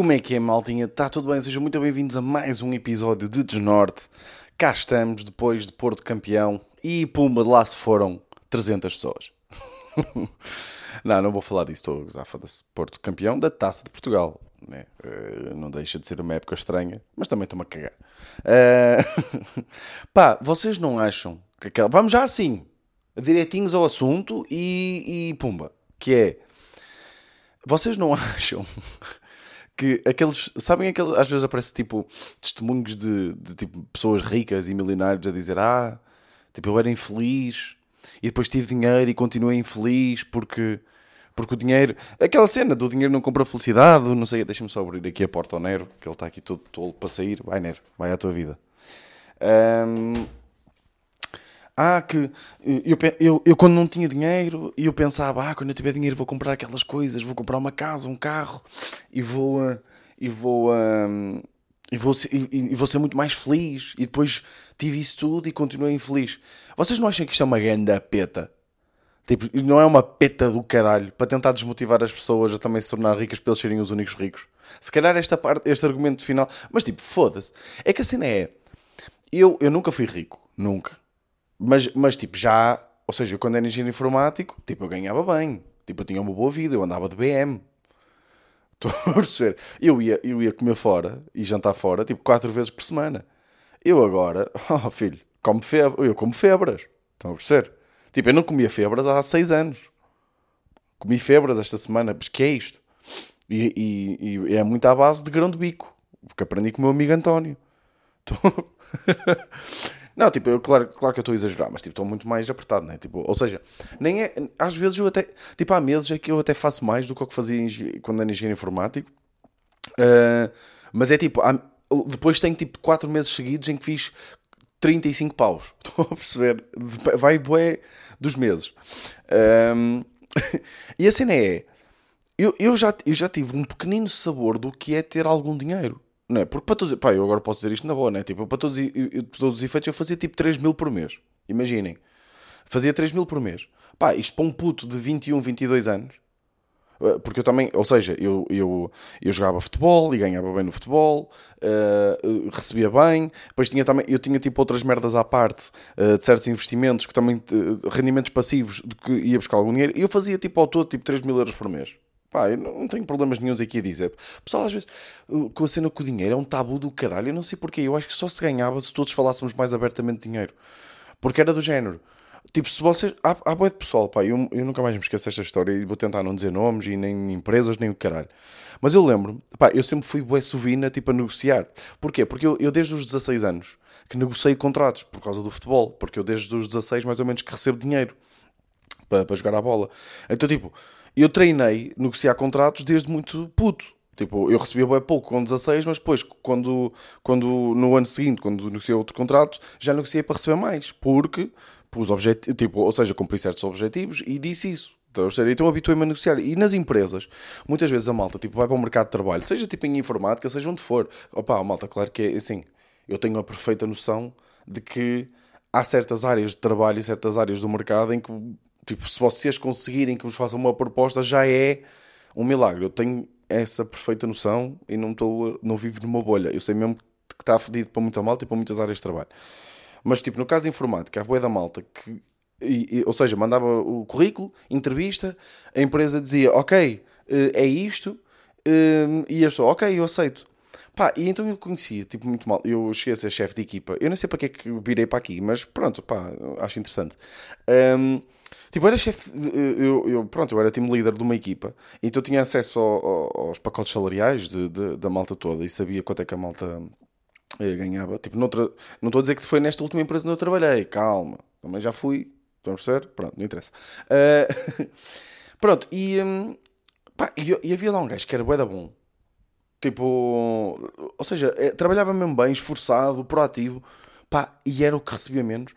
Como é que é, maltinha? Está tudo bem? Sejam muito bem-vindos a mais um episódio de Desnorte. Cá estamos, depois de Porto campeão. E pumba, de lá se foram 300 pessoas. não, não vou falar disso. Estou a foda-se. Porto campeão da Taça de Portugal. Né? Uh, não deixa de ser uma época estranha, mas também estou-me a cagar. Uh... Pá, vocês não acham que aquela... Vamos já assim, direitinhos ao assunto e, e pumba. Que é... Vocês não acham que aqueles. Sabem aqueles. Às vezes aparece tipo testemunhos de, de tipo, pessoas ricas e milionários a dizer: Ah, tipo, eu era infeliz e depois tive dinheiro e continuei infeliz porque. Porque o dinheiro. Aquela cena do dinheiro não compra felicidade, não sei. Deixa-me só abrir aqui a porta ao Nero, que ele está aqui todo tolo para sair. Vai, Nero, vai à tua vida. Um, ah, que eu, eu, eu quando não tinha dinheiro, eu pensava, ah, quando eu tiver dinheiro vou comprar aquelas coisas, vou comprar uma casa, um carro e vou uh, e vou uh, e vou ser, e, e, vou ser muito mais feliz. E depois tive isso tudo e continuei infeliz. Vocês não acham que isto é uma grande peta? Tipo, não é uma peta do caralho para tentar desmotivar as pessoas a também se tornar ricas para eles serem os únicos ricos. Se calhar esta parte, este argumento final, mas tipo, foda-se. É que a cena é, eu, eu nunca fui rico, nunca. Mas, mas tipo, já, ou seja, quando era engenheiro informático, tipo, eu ganhava bem. Tipo, eu tinha uma boa vida, eu andava de BM. Estou a perceber? Eu ia, eu ia comer fora e jantar fora, tipo, quatro vezes por semana. Eu agora, oh filho, como febre, eu como febras. Estão a perceber? Tipo, eu não comia febras há seis anos. Comi febras esta semana, mas que é isto? E, e, e é muito à base de grão de bico, porque aprendi com o meu amigo António. Tô... Não, tipo, eu, claro, claro que eu estou a exagerar, mas tipo, estou muito mais apertado, né? Tipo, ou seja, nem é. Às vezes eu até. Tipo, há meses é que eu até faço mais do que o que fazia quando era engenheiro informático. Uh, mas é tipo, há, depois tenho tipo 4 meses seguidos em que fiz 35 paus. Estão a perceber? Vai bué dos meses. Um, e a cena é. Eu, eu, já, eu já tive um pequenino sabor do que é ter algum dinheiro. Não é? Porque para todos. Pá, eu agora posso dizer isto na boa, né? Tipo, para todos, eu, todos os efeitos eu fazia tipo 3 mil por mês. Imaginem. Fazia 3 mil por mês. Pá, isto para um puto de 21, 22 anos. Eh, porque eu também, ou seja, eu, eu, eu jogava futebol e ganhava bem no futebol, uh, recebia bem, depois tinha também, eu tinha tipo outras merdas à parte uh, de certos investimentos que também, uh, rendimentos passivos de que ia buscar algum dinheiro, e eu fazia tipo ao todo tipo 3 mil euros por mês. Pá, eu não tenho problemas nenhums aqui a dizer. Pessoal, às vezes, com a cena com o dinheiro é um tabu do caralho. Eu não sei porquê. Eu acho que só se ganhava se todos falássemos mais abertamente de dinheiro. Porque era do género. Tipo, se vocês. Há, há boa de pessoal, pá. Eu, eu nunca mais me esqueço desta história e vou tentar não dizer nomes e nem empresas, nem o caralho. Mas eu lembro, pá, eu sempre fui bué sovina, tipo, a negociar. Porquê? Porque eu, eu desde os 16 anos que negociei contratos por causa do futebol. Porque eu desde os 16 mais ou menos que recebo dinheiro para, para jogar a bola. Então, tipo eu treinei negociar contratos desde muito puto. Tipo, eu recebia bem pouco com 16, mas depois, quando, quando no ano seguinte, quando negociei outro contrato, já negociei para receber mais, porque pus tipo, ou seja, cumpri certos objetivos e disse isso. Então, então habituei-me a negociar. E nas empresas, muitas vezes a malta tipo, vai para o mercado de trabalho, seja tipo em informática, seja onde for. Opa, a malta, claro que é assim, eu tenho a perfeita noção de que há certas áreas de trabalho e certas áreas do mercado em que Tipo, se vocês conseguirem que vos façam uma proposta, já é um milagre. Eu tenho essa perfeita noção e não, estou, não vivo numa bolha. Eu sei mesmo que está fedido para muita malta e para muitas áreas de trabalho. Mas, tipo, no caso de informática, a boia da malta, que, e, e, ou seja, mandava o currículo, entrevista, a empresa dizia, ok, eh, é isto, eh, e eu sou, ok, eu aceito. Pá, e então eu conhecia, tipo, muito mal. Eu cheguei a ser chefe de equipa. Eu não sei para que é que virei para aqui, mas pronto, pá, acho interessante. Um, Tipo, eu era chefe, eu, eu, pronto, eu era time líder de uma equipa, então tinha acesso ao, ao, aos pacotes salariais de, de, da malta toda e sabia quanto é que a malta eh, ganhava. Tipo, noutra, não estou a dizer que foi nesta última empresa onde eu trabalhei, calma, também já fui, estão a perceber? Pronto, não interessa. Uh, pronto, e, um, pá, e, e, havia lá um gajo que era bué da bom. Tipo, ou seja, é, trabalhava mesmo bem, esforçado, proativo, pá, e era o que recebia menos.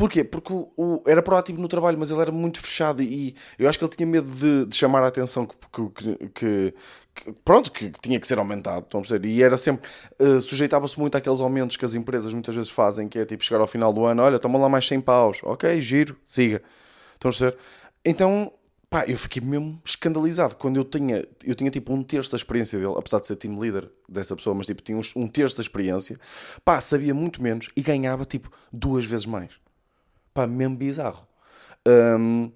Porquê? Porque o, o, era proativo no trabalho, mas ele era muito fechado e eu acho que ele tinha medo de, de chamar a atenção que, que, que, que pronto, que, tinha que ser aumentado, a perceber? E era sempre, uh, sujeitava-se muito àqueles aumentos que as empresas muitas vezes fazem, que é tipo chegar ao final do ano, olha, toma lá mais 100 paus, ok, giro, siga, a perceber? Então, pá, eu fiquei mesmo escandalizado quando eu tinha, eu tinha tipo um terço da experiência dele, apesar de ser team leader dessa pessoa, mas tipo, tinha um, um terço da experiência, pá, sabia muito menos e ganhava tipo duas vezes mais. Pá, mesmo bizarro. Hum,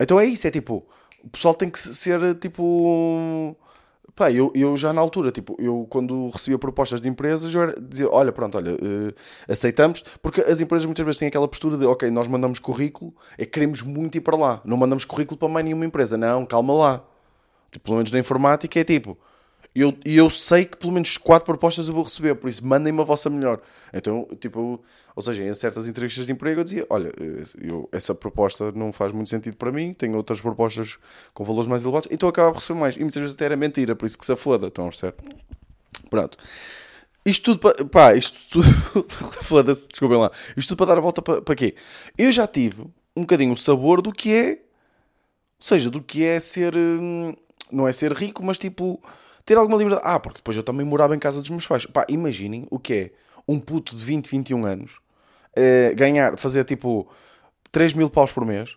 então é isso, é tipo, o pessoal tem que ser tipo. Pá, eu, eu já na altura, tipo, eu quando recebia propostas de empresas, eu era, dizia, olha, pronto, olha, uh, aceitamos, porque as empresas muitas vezes têm aquela postura de, ok, nós mandamos currículo, é que queremos muito ir para lá, não mandamos currículo para mais nenhuma empresa, não, calma lá. Tipo, pelo menos na informática é tipo, e eu, eu sei que pelo menos quatro propostas eu vou receber, por isso mandem-me a vossa melhor. Então, tipo, ou seja, em certas entrevistas de emprego eu dizia: Olha, eu, essa proposta não faz muito sentido para mim, tenho outras propostas com valores mais elevados, então acaba por receber mais. E muitas vezes até era mentira, por isso que se foda, estão a perceber? Pronto. Isto tudo para. Pá, isto tudo. Foda-se, desculpem lá. Isto tudo para dar a volta para, para quê? Eu já tive um bocadinho o sabor do que é. Ou seja, do que é ser. Hum, não é ser rico, mas tipo ter alguma liberdade. Ah, porque depois eu também morava em casa dos meus pais. Pá, imaginem o que é um puto de 20, 21 anos uh, ganhar, fazer tipo 3 mil paus por mês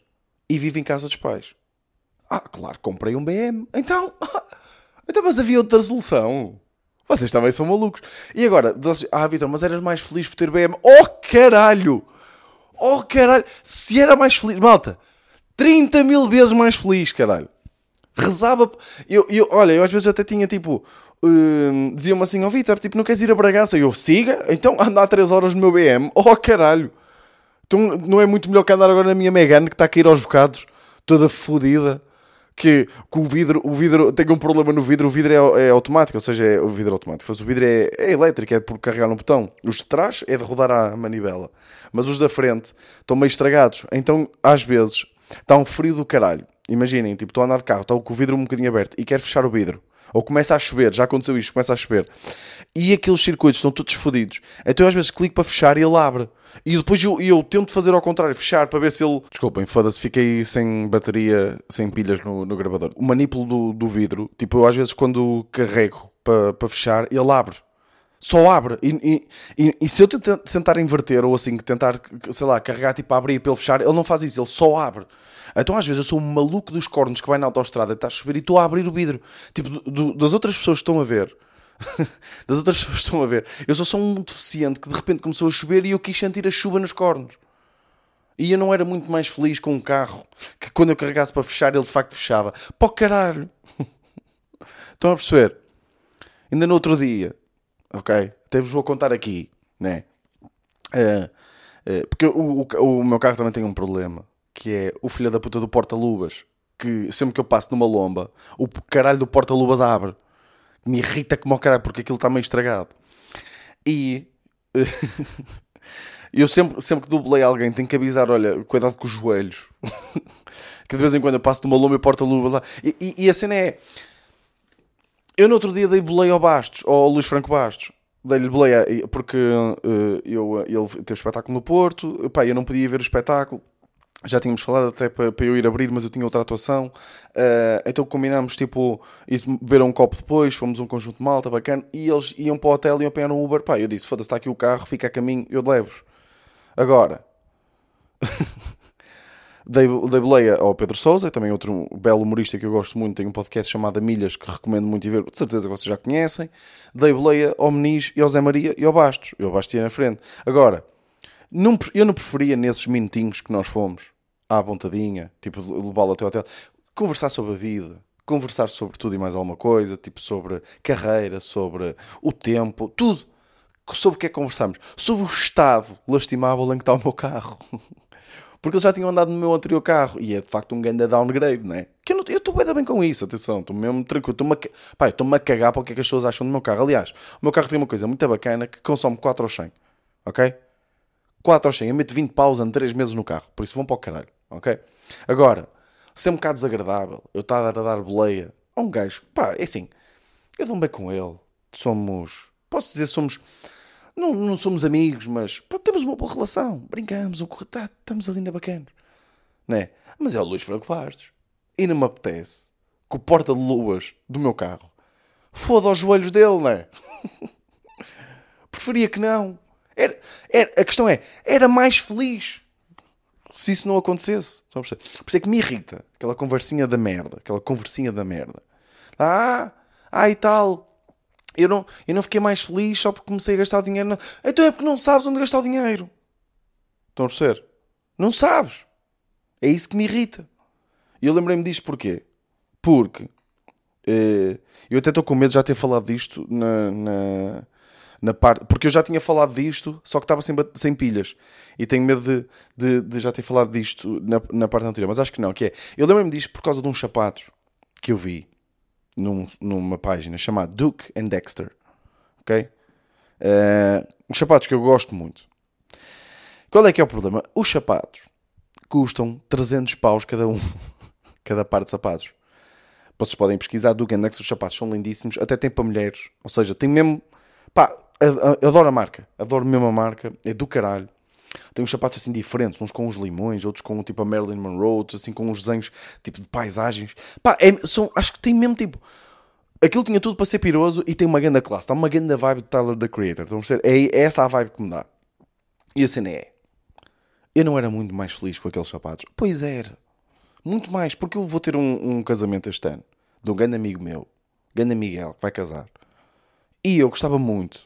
e vive em casa dos pais. Ah, claro, comprei um BM. Então, então mas havia outra solução. Vocês também são malucos. E agora, ah, Vitor, mas eras mais feliz por ter BM. Oh, caralho! Oh, caralho! Se era mais feliz, malta, 30 mil vezes mais feliz, caralho rezava. Eu, eu, olha, eu às vezes até tinha tipo. Uh, Dizia-me assim: Ó oh, Vitor, tipo, não queres ir a Bragança? Eu siga, então andar 3 horas no meu BM. Oh caralho, então não é muito melhor que andar agora na minha Megane que está a cair aos bocados, toda fodida. Que, que, o vidro, o vidro tem um problema no vidro, o vidro é, é automático, ou seja, é o vidro automático. Mas o vidro é, é elétrico, é por carregar no botão. Os de trás é de rodar a manivela, mas os da frente estão meio estragados. Então, às vezes, está um frio do caralho imaginem, tipo, estou a andar de carro, estou com o vidro um bocadinho aberto e quero fechar o vidro. Ou começa a chover, já aconteceu isto, começa a chover. E aqueles circuitos estão todos fodidos. Então eu às vezes clico para fechar e ele abre. E depois eu, eu tento fazer ao contrário, fechar para ver se ele. Desculpem, foda-se, fiquei sem bateria, sem pilhas no, no gravador. O manipulo do, do vidro, tipo, eu às vezes quando carrego para, para fechar, ele abre. Só abre. E, e, e, se eu tentar inverter ou assim, tentar, sei lá, carregar tipo a abrir para ele fechar, ele não faz isso, ele só abre. Então às vezes eu sou um maluco dos cornos que vai na autostrada, está a chover e estou a abrir o vidro. Tipo, do, do, das outras pessoas que estão a ver. das outras pessoas que estão a ver. Eu sou só um deficiente que de repente começou a chover e eu quis sentir a chuva nos cornos. E eu não era muito mais feliz com um carro que quando eu carregasse para fechar ele de facto fechava. Pó caralho! Estão a perceber? Ainda no outro dia, ok? Até vos vou contar aqui, né? Uh, uh, porque o, o, o meu carro também tem um problema que é o filho da puta do porta-luvas, que sempre que eu passo numa lomba, o caralho do porta-luvas abre. Me irrita como o caralho, porque aquilo está meio estragado. E eu sempre, sempre que dublei alguém tenho que avisar, olha, cuidado com os joelhos. que de vez em quando eu passo numa lomba e porta-luvas lá. E, e, e, a cena é... Eu no outro dia dei boleia ao Bastos, ao Luís Franco Bastos. Dei-lhe boleia porque uh, eu, ele teve espetáculo no Porto. Pá, eu não podia ver o espetáculo já tínhamos falado até para, eu ir abrir, mas eu tinha outra atuação. Uh, então combinámos, tipo, ir beber um copo depois, fomos um conjunto de malta, bacana, e eles iam para o hotel e iam pegar um Uber. Pá, eu disse, foda-se, está aqui o carro, fica a caminho, eu levo-vos. Agora, dei, dei boleia ao Pedro Souza, também outro belo humorista que eu gosto muito, tem um podcast chamado Milhas, que recomendo muito e ver, de certeza que vocês já conhecem. Dei boleia ao Meniz e ao Zé Maria e ao Bastos. Eu Bastos ia na frente. Agora... Não, eu não preferia nesses minutinhos que nós fomos, à vontadinha, tipo, levá-lo até o hotel, conversar sobre a vida, conversar sobre tudo e mais alguma coisa, tipo, sobre carreira, sobre o tempo, tudo. Sobre o que é que conversamos? Sobre o estado lastimável em que está o meu carro. Porque eles já tinham andado no meu anterior carro e é de facto um grande downgrade, não é? Que eu estou bem, bem com isso, atenção, estou mesmo tranquilo. Estou-me a, estou cagar para o que é que as pessoas acham do meu carro. Aliás, o meu carro tem uma coisa muito bacana que consome 4 ou 100, ok? 4 ou 100, eu meto 20 paus em 3 meses no carro, por isso vão para o caralho, ok? Agora, se é um bocado desagradável, eu estar a dar boleia a um gajo, pá, é assim, eu dou-me bem com ele, somos, posso dizer, somos, não, não somos amigos, mas temos uma boa relação, brincamos, tá, estamos ali na bacana, não é? Mas é o Luís Franco Bastos, e não me apetece que o porta-de-luas do meu carro foda aos joelhos dele, não é? Preferia que não. Era, era, a questão é, era mais feliz se isso não acontecesse. Por isso é que me irrita aquela conversinha da merda. Aquela conversinha da merda. Ah, ah e tal. Eu não, eu não fiquei mais feliz só porque comecei a gastar dinheiro. Não. Então é porque não sabes onde gastar o dinheiro. Estão a perceber? Não sabes. É isso que me irrita. E eu lembrei-me disto porquê? Porque eh, eu até estou com medo de já ter falado disto na, na, na parte. Porque eu já tinha falado disto, só que estava sem, sem pilhas. E tenho medo de, de, de já ter falado disto na, na parte anterior. Mas acho que não, que é. Eu lembrei-me disto por causa de uns sapatos que eu vi num, numa página chamada Duke and Dexter. Ok? Uh, uns sapatos que eu gosto muito. Qual é que é o problema? Os sapatos custam 300 paus cada um. cada par de sapatos. Vocês podem pesquisar Duke and Dexter. Os sapatos são lindíssimos. Até tem para mulheres. Ou seja, tem mesmo... Pá, adoro a marca. Adoro mesmo a marca. É do caralho. Tem uns sapatos assim diferentes, uns com uns limões, outros com tipo a Marilyn Monroe, outros assim com uns desenhos tipo de paisagens. Pá, é, são, acho que tem mesmo tipo. Aquilo tinha tudo para ser piroso e tem uma grande classe. Está uma grande vibe de Tyler the Creator. Estão a? É, é essa a vibe que me dá. E a cena é. Eu não era muito mais feliz com aqueles sapatos. Pois era. Muito mais. Porque eu vou ter um, um casamento este ano. De um grande amigo meu. Grande Miguel, que vai casar. E eu gostava muito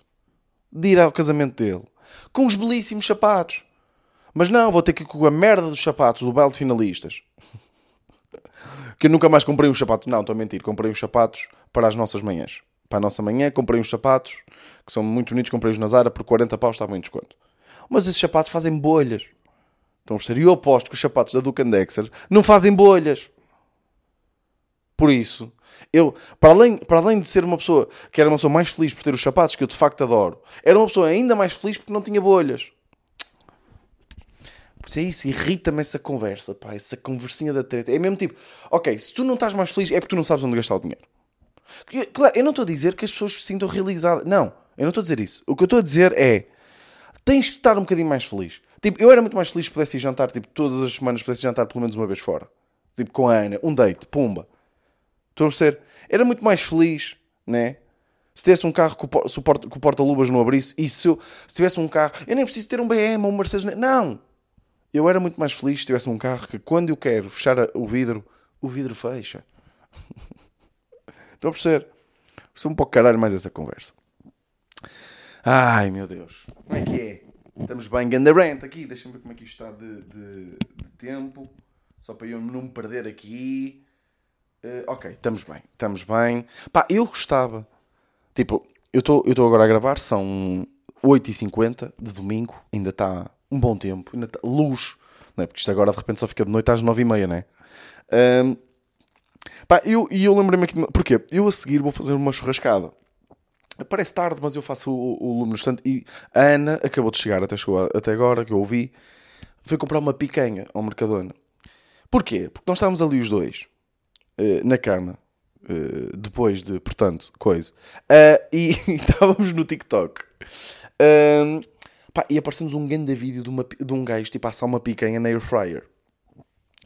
de ir ao casamento dele com os belíssimos sapatos. Mas não, vou ter que ir com a merda dos sapatos do baile de finalistas. que eu nunca mais comprei uns sapatos. Não, estou a mentir. Comprei uns sapatos para as nossas manhãs. Para a nossa manhã, comprei uns sapatos que são muito bonitos. Comprei-os na Zara por 40 paus, estavam em desconto. Mas esses sapatos fazem bolhas. Estão a perceber? E eu aposto que os sapatos da Duke Dexter não fazem bolhas. Por isso, eu, para além, para além de ser uma pessoa que era uma pessoa mais feliz por ter os sapatos que eu de facto adoro, era uma pessoa ainda mais feliz porque não tinha bolhas. Por isso é isso, irrita-me essa conversa, pá, essa conversinha da treta. É mesmo tipo, ok, se tu não estás mais feliz é porque tu não sabes onde gastar o dinheiro. Claro, eu não estou a dizer que as pessoas se sintam realizadas. Não, eu não estou a dizer isso. O que eu estou a dizer é, tens que estar um bocadinho mais feliz. Tipo, eu era muito mais feliz se pudesse ir jantar, tipo, todas as semanas pudesse jantar pelo menos uma vez fora. Tipo, com a Ana, um date, pumba. Estão a ser? Era muito mais feliz, né? Se tivesse um carro que o porta-luvas não abrisse, e se, eu, se tivesse um carro, eu nem preciso ter um BM ou um Mercedes, não! Eu era muito mais feliz se tivesse um carro que quando eu quero fechar o vidro, o vidro fecha. Estão a perceber? Estou um pouco caralho mais essa conversa. Ai meu Deus, como é que é? Estamos bem, ganda rant aqui. Deixa-me ver como é que isto está de, de, de tempo, só para eu não me perder aqui. Uh, ok, estamos bem, estamos bem. Pá, eu gostava. Tipo, eu estou agora a gravar, são 8h50 de domingo, ainda está um bom tempo, ainda está luz, não é? Porque isto agora de repente só fica de noite às 9h30, não é? Pá, eu, e eu lembrei-me aqui, de... porquê? Eu a seguir vou fazer uma churrascada. Parece tarde, mas eu faço o, o, lume no instante. E a Ana acabou de chegar, até, chegou até agora, que eu ouvi, foi comprar uma picanha ao Mercadona. Porquê? Porque nós estávamos ali os dois. Eh, na cama. Uh, depois de, portanto, coisa. Uh, e, estávamos no TikTok. Uh, pá, e aparecemos um grande vídeo de, uma, de um gajo tipo a assar uma picanha na air fryer.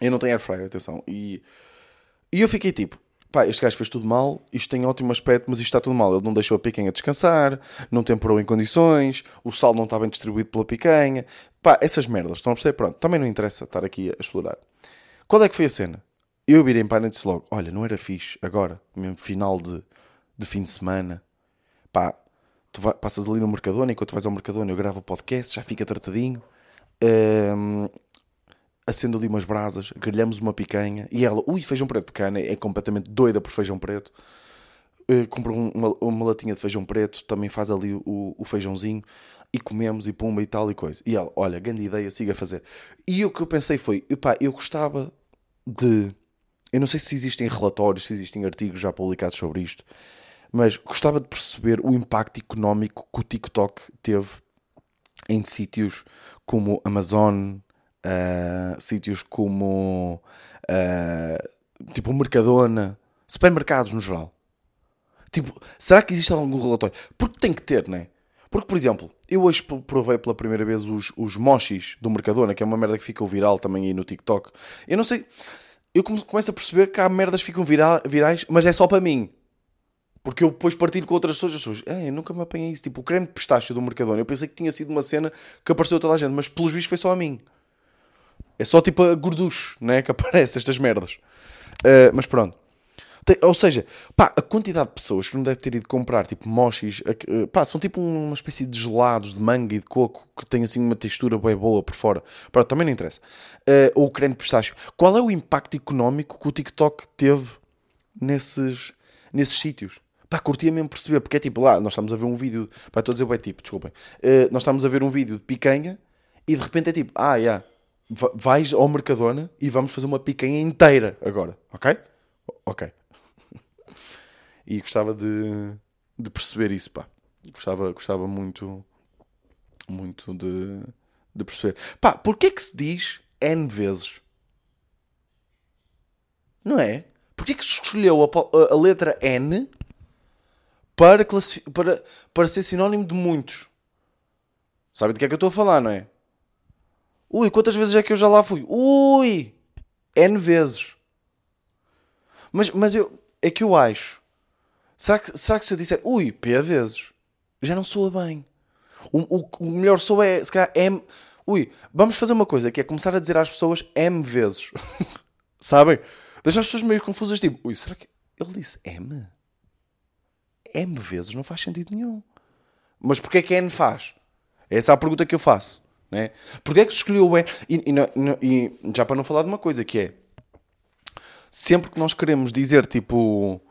Eu não tenho air fryer, atenção. E, e eu fiquei tipo, pá, este gajo fez tudo mal, isto tem ótimo aspecto, mas isto está tudo mal. Ele não deixou a picanha descansar, não temperou em condições, o sal não está bem distribuído pela picanha. Pá, essas merdas, estão a perceber? Pronto, também não interessa estar aqui a explorar. Qual é que foi a cena? Eu virei para disse logo: Olha, não era fixe agora, mesmo final de, de fim de semana, pá, tu vai, passas ali no Mercadona, enquanto vais ao Mercadona eu gravo o podcast, já fica tratadinho, um, acendo ali umas brasas, grelhamos uma picanha e ela, ui, feijão preto, porque a Ana é completamente doida por feijão preto. Uh, comprou uma, uma, latinha de feijão preto, também faz ali o, o feijãozinho e comemos e pumba e tal e coisa. E ela, olha, grande ideia, siga a fazer. E o que eu pensei foi, epá, eu gostava de eu não sei se existem relatórios, se existem artigos já publicados sobre isto, mas gostava de perceber o impacto económico que o TikTok teve em sítios como Amazon, uh, sítios como uh, tipo Mercadona, supermercados no geral. Tipo, será que existe algum relatório? Porque tem que ter, não é? Porque, por exemplo, eu hoje provei pela primeira vez os, os mochis do Mercadona, que é uma merda que ficou viral também aí no TikTok. Eu não sei eu começo a perceber que há merdas que ficam virais, mas é só para mim. Porque eu depois partilho com outras pessoas, as pessoas, eu nunca me apanhei isso. Tipo, o creme de pistache do Mercadona, eu pensei que tinha sido uma cena que apareceu a toda a gente, mas pelos vistos foi só a mim. É só tipo a gorducho, né? Que aparece estas merdas. Uh, mas pronto. Ou seja, pá, a quantidade de pessoas que não deve ter ido comprar, tipo mochis, pá, são tipo uma espécie de gelados de manga e de coco que tem assim uma textura bem boa por fora. Pronto, também não interessa. Uh, ou creme de pistácio. Qual é o impacto económico que o TikTok teve nesses, nesses sítios? Pá, curtia mesmo perceber, porque é tipo lá, nós estamos a ver um vídeo, pá, estou a dizer, é tipo, desculpem, uh, nós estamos a ver um vídeo de picanha e de repente é tipo, ah, já, yeah, vais ao Mercadona e vamos fazer uma picanha inteira agora, ok? Ok. E gostava de, de perceber isso, pá. Gostava, gostava muito, muito de, de perceber. Pá, porquê que se diz N vezes? Não é? Porquê que se escolheu a, a, letra N para, para, para ser sinónimo de muitos? Sabe de que é que eu estou a falar, não é? Ui, quantas vezes é que eu já lá fui? Ui! N vezes. Mas, mas eu, é que eu acho. Será que, será que se eu disser ui, P vezes, já não soa bem? O, o, o melhor soa é, se calhar, M. Ui, vamos fazer uma coisa que é começar a dizer às pessoas M vezes. Sabem? Deixar as pessoas meio confusas, tipo, ui, será que ele disse M? M vezes não faz sentido nenhum. Mas porquê que N faz? Essa é a pergunta que eu faço. Né? Porquê é que se escolheu o N? E, e, e, já para não falar de uma coisa que é sempre que nós queremos dizer tipo.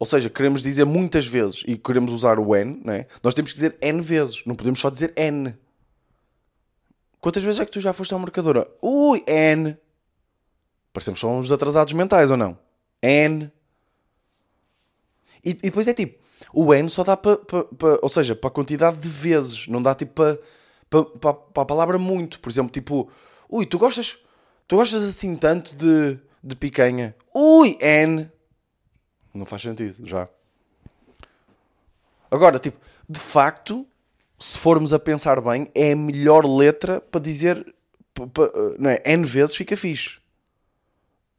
Ou seja, queremos dizer muitas vezes e queremos usar o N, né? nós temos que dizer N vezes, não podemos só dizer N. Quantas vezes é que tu já foste à mercadora? Ui, N. Parecemos só uns atrasados mentais ou não? N. E, e depois é tipo, o N só dá para, pa, pa, ou seja, para a quantidade de vezes, não dá tipo para para, para a palavra muito. Por exemplo, tipo, ui, tu gostas, tu gostas assim tanto de, de picanha? Ui, N. Não faz sentido, já. Agora, tipo, de facto, se formos a pensar bem, é a melhor letra para dizer, não é? N vezes fica fixe.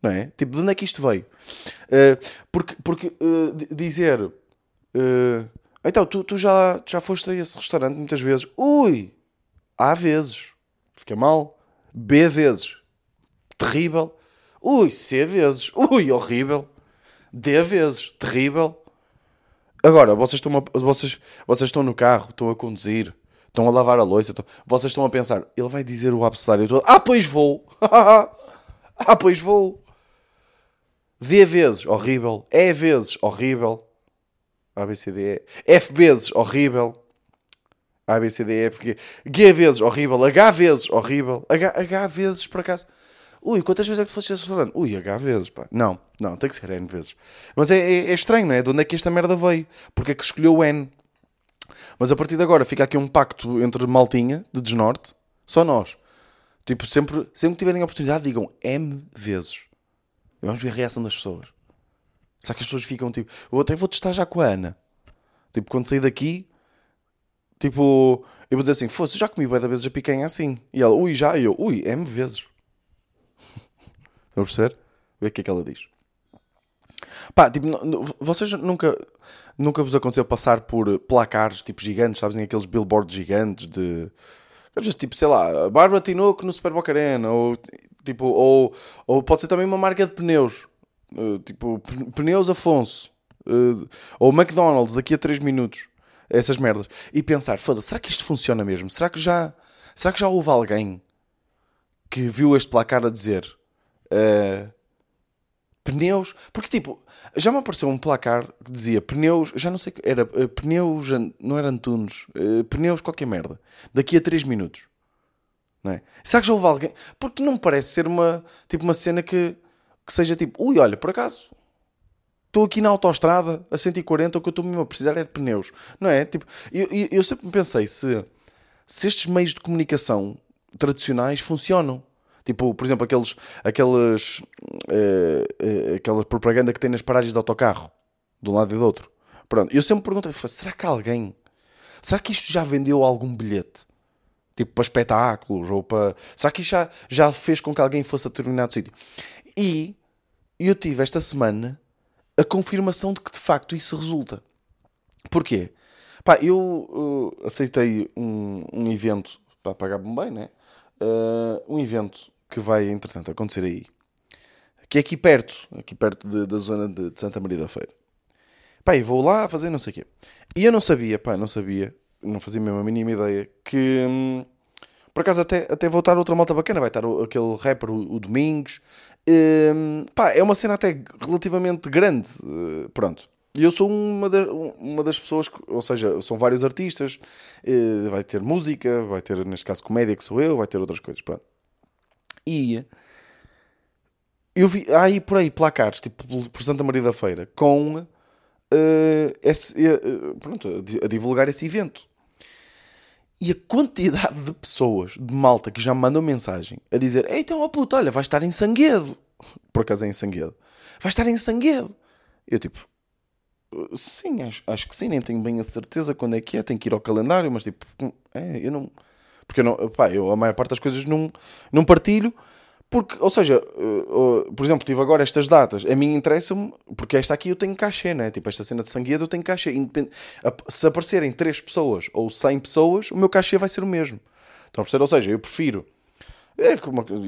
Não é? Tipo, de onde é que isto veio? Uh, porque porque uh, dizer. Uh, então, tu, tu já, já foste a esse restaurante muitas vezes. Ui! A vezes. Fica mal. B vezes. Terrível. Ui, C vezes. Ui, horrível. D vezes. Terrível. Agora, vocês estão, a, vocês, vocês estão no carro, estão a conduzir, estão a lavar a louça, estão, vocês estão a pensar, ele vai dizer o abecedário todo. Ah, pois vou. ah, pois vou. D vezes, horrível. E vezes, horrível. A, B, C, D, E. F vezes, horrível. A, B, C, D, F, G. G vezes, horrível. H vezes, horrível. H, H vezes, por acaso. Ui, quantas vezes é que tu foste a restaurante? Ui, H vezes, pá. Não, não, tem que ser N vezes. Mas é, é, é estranho, não é? De onde é que esta merda veio? Porque é que escolheu o N? Mas a partir de agora fica aqui um pacto entre Maltinha, de Desnorte, só nós. Tipo, sempre, sempre que tiverem a oportunidade, digam M vezes. E vamos ver a reação das pessoas. Será que as pessoas ficam tipo. Eu até vou testar já com a Ana. Tipo, quando sair daqui, Tipo, eu vou dizer assim: fosse, já comi bué vezes a picanha assim. E ela, ui, já. E eu, ui, M vezes. Estão a perceber? Vê o que é que ela diz. Pá, tipo, vocês nunca, nunca vos aconteceu passar por placares tipo gigantes, sabes? Em aqueles billboards gigantes de. Tipo, sei lá, Bárbara Tinoco no Super Boca Arena, ou tipo, ou, ou pode ser também uma marca de pneus, uh, tipo, Pneus Afonso, uh, ou McDonald's daqui a 3 minutos essas merdas. E pensar, foda-se, será que isto funciona mesmo? Será que já, será que já houve alguém que viu este placar a dizer uh, pneus? Porque tipo, já me apareceu um placar que dizia pneus, já não sei, era uh, pneus, não era Antunes, uh, pneus qualquer merda, daqui a 3 minutos. Não é? Será que já houve alguém? Porque não parece ser uma, tipo, uma cena que, que seja tipo, ui, olha, por acaso estou aqui na autoestrada a 140, o que eu estou mesmo a precisar é de pneus. Não é? Tipo, eu, eu, eu sempre pensei se, se estes meios de comunicação tradicionais funcionam. Tipo, por exemplo, aqueles, aqueles, uh, uh, aquela propaganda que tem nas paragens de autocarro, de um lado e do outro. Pronto, eu sempre perguntei, será que alguém, será que isto já vendeu algum bilhete? Tipo, para espetáculos, ou para... Será que isto já, já fez com que alguém fosse a determinado sítio? E eu tive esta semana a confirmação de que de facto isso resulta. Porquê? Pá, eu uh, aceitei um, um evento para pagar-me bem, né? Uh, um evento que vai, entretanto, acontecer aí. Que é aqui perto, aqui perto de, da zona de, de Santa Maria da Feira. Pá, e vou lá fazer não sei o quê. E eu não sabia, pá, não sabia, não fazia mesmo a mínima ideia que... Hum, por acaso até, até vou estar outra malta bacana, vai estar o, aquele rapper, o, o Domingos. Hum, pá, é uma cena até relativamente grande, uh, pronto. E eu sou uma, de, uma das pessoas, que, ou seja, são vários artistas, uh, vai ter música, vai ter, neste caso, comédia, que sou eu, vai ter outras coisas, pronto. E eu vi, há aí por aí placares, tipo, por Santa Maria da Feira, com uh, esse, uh, pronto, a divulgar esse evento. E a quantidade de pessoas, de malta, que já me mandam mensagem a dizer: então, ó puto, olha, vai estar em Sanguedo. Por acaso é em Sanguedo. Vai estar em Sanguedo. Eu, tipo, sim, acho, acho que sim, nem tenho bem a certeza quando é que é. Tenho que ir ao calendário, mas, tipo, é, eu não. Porque eu, não, pá, eu a maior parte das coisas não, não partilho porque, ou seja, uh, uh, por exemplo, tive agora estas datas, a mim interessa-me, porque esta aqui eu tenho cachê, né? Tipo, esta cena de sanguedo eu tenho cachê. Independ... Se aparecerem 3 pessoas ou 100 pessoas, o meu cachê vai ser o mesmo. Estão a perceber? Ou seja, eu prefiro. É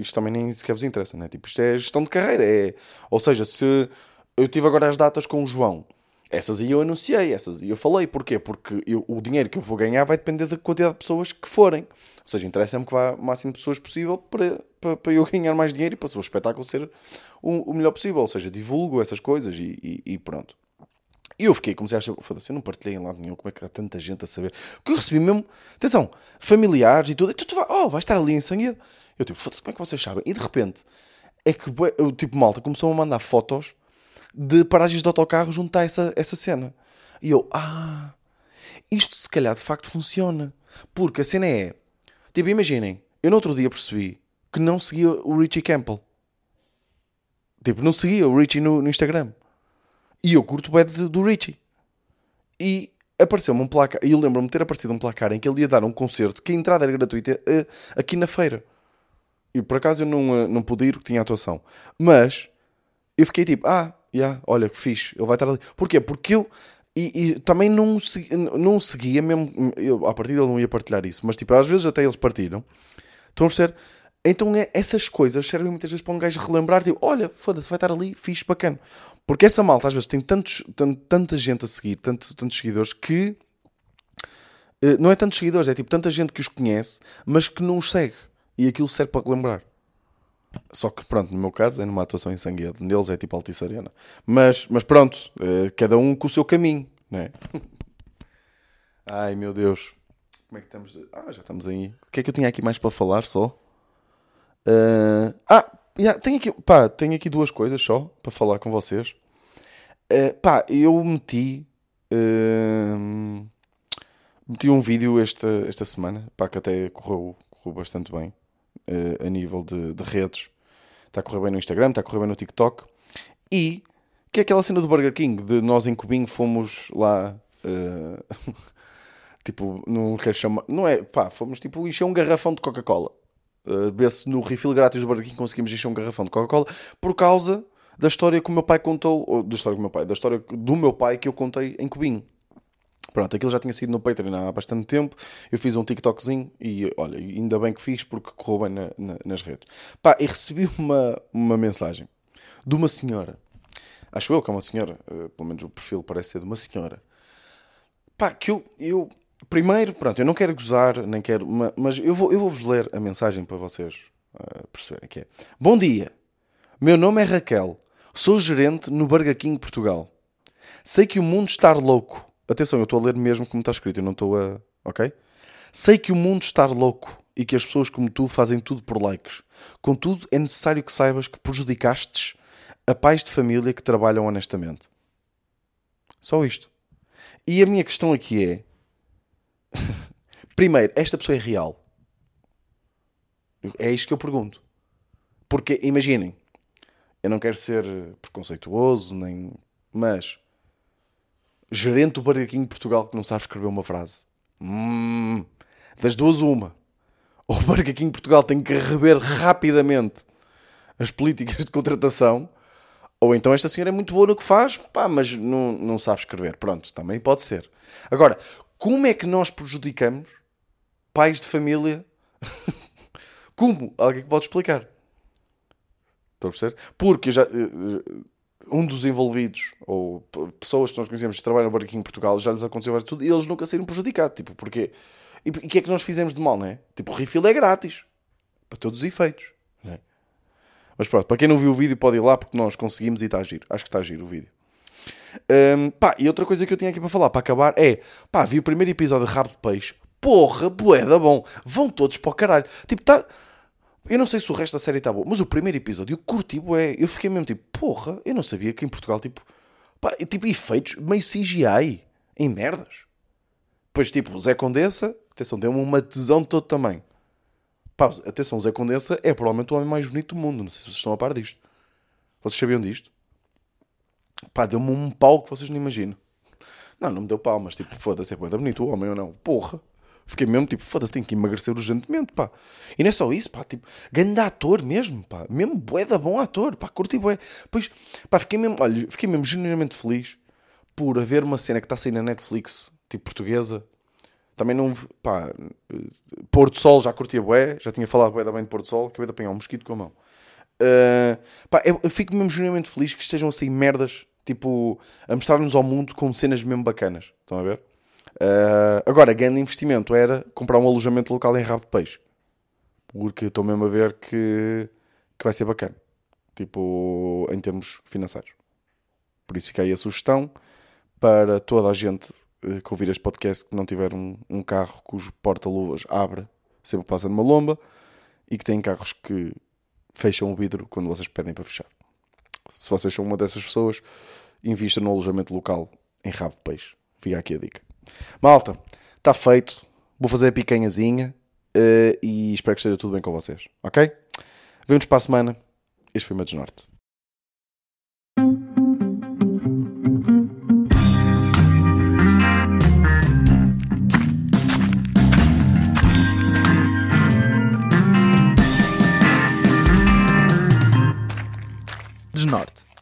isto também nem sequer vos interessa, né? Tipo, isto é gestão de carreira. É... Ou seja, se eu tive agora as datas com o João essas aí eu anunciei, essas aí eu falei. Porquê? Porque eu, o dinheiro que eu vou ganhar vai depender da quantidade de pessoas que forem. Ou seja, interessa-me que vá o máximo de pessoas possível para, para, para eu ganhar mais dinheiro e para o espetáculo ser o, o melhor possível. Ou seja, divulgo essas coisas e, e, e pronto. E eu fiquei, comecei a achar, foda-se, eu não partilhei em lado nenhum, como é que há tanta gente a saber? Porque eu recebi mesmo, atenção, familiares e tudo, e tu, tu vai, oh, vai estar ali em sangue. Eu tipo, foda-se, como é que vocês sabem? E de repente, é que o tipo malta começou a mandar fotos de paragens de autocarro junto a essa, essa cena. E eu, ah, isto se calhar de facto funciona. Porque a cena é, tipo, imaginem, eu no outro dia percebi que não seguia o Richie Campbell. Tipo, não seguia o Richie no, no Instagram. E eu curto bem do Richie. E apareceu-me um placar, e eu lembro-me de ter aparecido um placar em que ele ia dar um concerto que a entrada era gratuita uh, aqui na feira. E por acaso eu não, uh, não pude ir porque tinha atuação. Mas eu fiquei tipo, ah, yeah, olha que fixe, ele vai estar ali. Porquê? Porque eu. E, e também não, não seguia mesmo. Eu, a partir dele não ia partilhar isso, mas tipo, às vezes até eles partiram. Estão a perceber? Então é, essas coisas servem muitas vezes para um gajo relembrar, tipo, olha, foda-se, vai estar ali, fixe, bacana. Porque essa malta às vezes tem tantos, tant, tanta gente a seguir, tanto, tantos seguidores, que uh, não é tantos seguidores, é tipo tanta gente que os conhece, mas que não os segue. E aquilo serve para relembrar. Só que pronto, no meu caso é numa atuação em Sanguedo, neles é tipo Altice Arena. Mas, mas pronto, uh, cada um com o seu caminho, né? Ai meu Deus, como é que estamos? De... Ah, já estamos aí. O que é que eu tinha aqui mais para falar só? Uh... Ah, yeah, tenho, aqui, pá, tenho aqui duas coisas só para falar com vocês. Uh, pá, eu meti. Uh... Meti um vídeo esta, esta semana, pá, que até correu, correu bastante bem uh, a nível de, de, redes. Está a correr bem no Instagram, está a correr bem no TikTok. E que é aquela cena do Burger King, de nós em Cubinho fomos lá. Uh, tipo, não quero chamar. Não é, pá, fomos tipo encher um garrafão de Coca-Cola. Uh, se no refill grátis do Burger King conseguimos encher um garrafão de Coca-Cola por causa da história que o meu pai contou, ou da história do meu pai, da história do meu pai que eu contei em Cubinho. Pronto, aquilo já tinha sido no Patreon há bastante tempo. Eu fiz um TikTokzinho e olha, ainda bem que fiz porque correu bem na, na, nas redes. Pá, e recebi uma, uma mensagem de uma senhora. Acho eu que é uma senhora, uh, pelo menos o perfil parece ser de uma senhora. Pá, que eu, eu primeiro, pronto, eu não quero gozar, nem quero, mas eu vou, eu vou-vos ler a mensagem para vocês uh, perceberem que é. Bom dia, meu nome é Raquel, sou gerente no Burger King Portugal. Sei que o mundo está louco Atenção, eu estou a ler mesmo como está escrito, eu não estou a. Ok? Sei que o mundo está louco e que as pessoas como tu fazem tudo por likes. Contudo, é necessário que saibas que prejudicastes a pais de família que trabalham honestamente. Só isto. E a minha questão aqui é: primeiro, esta pessoa é real? É isto que eu pergunto. Porque, imaginem, eu não quero ser preconceituoso, nem. Mas gerente do Burger King Portugal que não sabe escrever uma frase. Hum, das duas, uma. O Burger King Portugal tem que rever rapidamente as políticas de contratação, ou então esta senhora é muito boa no que faz, pá, mas não, não sabe escrever. Pronto, também pode ser. Agora, como é que nós prejudicamos pais de família? como? Alguém que pode explicar? Estou a perceber? Porque eu já, eh, um dos envolvidos, ou pessoas que nós conhecemos que trabalham no Burger King em Portugal, já lhes aconteceu tudo e eles nunca saíram prejudicados. Tipo, porquê? E o que é que nós fizemos de mal, não é? Tipo, o refill é grátis. Para todos os efeitos. é? Mas pronto, para quem não viu o vídeo pode ir lá porque nós conseguimos e está a giro. Acho que está a giro o vídeo. Hum, pá, e outra coisa que eu tinha aqui para falar, para acabar, é pá, vi o primeiro episódio de Rabo de Peixe, porra, boeda bom, vão todos para o caralho. Tipo, tá. Eu não sei se o resto da série está bom, mas o primeiro episódio eu curti, bué. Eu fiquei mesmo tipo, porra, eu não sabia que em Portugal, tipo, pá, tipo, efeitos meio CGI em merdas. Depois, tipo, o Zé Condensa, atenção, deu-me uma tesão de todo tamanho. Pá, atenção, o Zé Condensa é provavelmente o homem mais bonito do mundo. Não sei se vocês estão a par disto. Vocês sabiam disto? Pá, deu-me um pau que vocês não imaginam. Não, não me deu pau, mas tipo, foda-se, é bonito o homem ou não? Porra. Fiquei mesmo tipo, foda-se, tenho que emagrecer urgentemente, pá. E não é só isso, pá, tipo, grande ator mesmo, pá. Mesmo bué da bom ator, pá, curti bué. Pois, pá, fiquei mesmo, olha, fiquei mesmo genuinamente feliz por haver uma cena que está a sair na Netflix, tipo, portuguesa. Também não, pá, Porto Sol já curtia bué, já tinha falado bué da bem de Porto Sol, acabei de apanhar um mosquito com a mão. Uh, pá, eu, eu fico mesmo genuinamente feliz que estejam assim merdas, tipo, a mostrar-nos ao mundo com cenas mesmo bacanas. Estão a ver? Uh, agora, grande investimento era comprar um alojamento local em Rabo de Peixe. Porque estou mesmo a ver que, que vai ser bacana. Tipo, em termos financeiros. Por isso fica aí a sugestão para toda a gente eh, que ouvir este podcast que não tiver um, um carro cujo porta-luvas abre sempre passa numa lomba e que tem carros que fecham o vidro quando vocês pedem para fechar. Se vocês são uma dessas pessoas, invista no alojamento local em rabo de peixe. Fica aqui a dica. Malta, está feito. Vou fazer a picanhazinha eh, e espero que esteja tudo bem com vocês. Ok? Vemo-nos para a semana. Este foi o meu desnorte. Desnorte.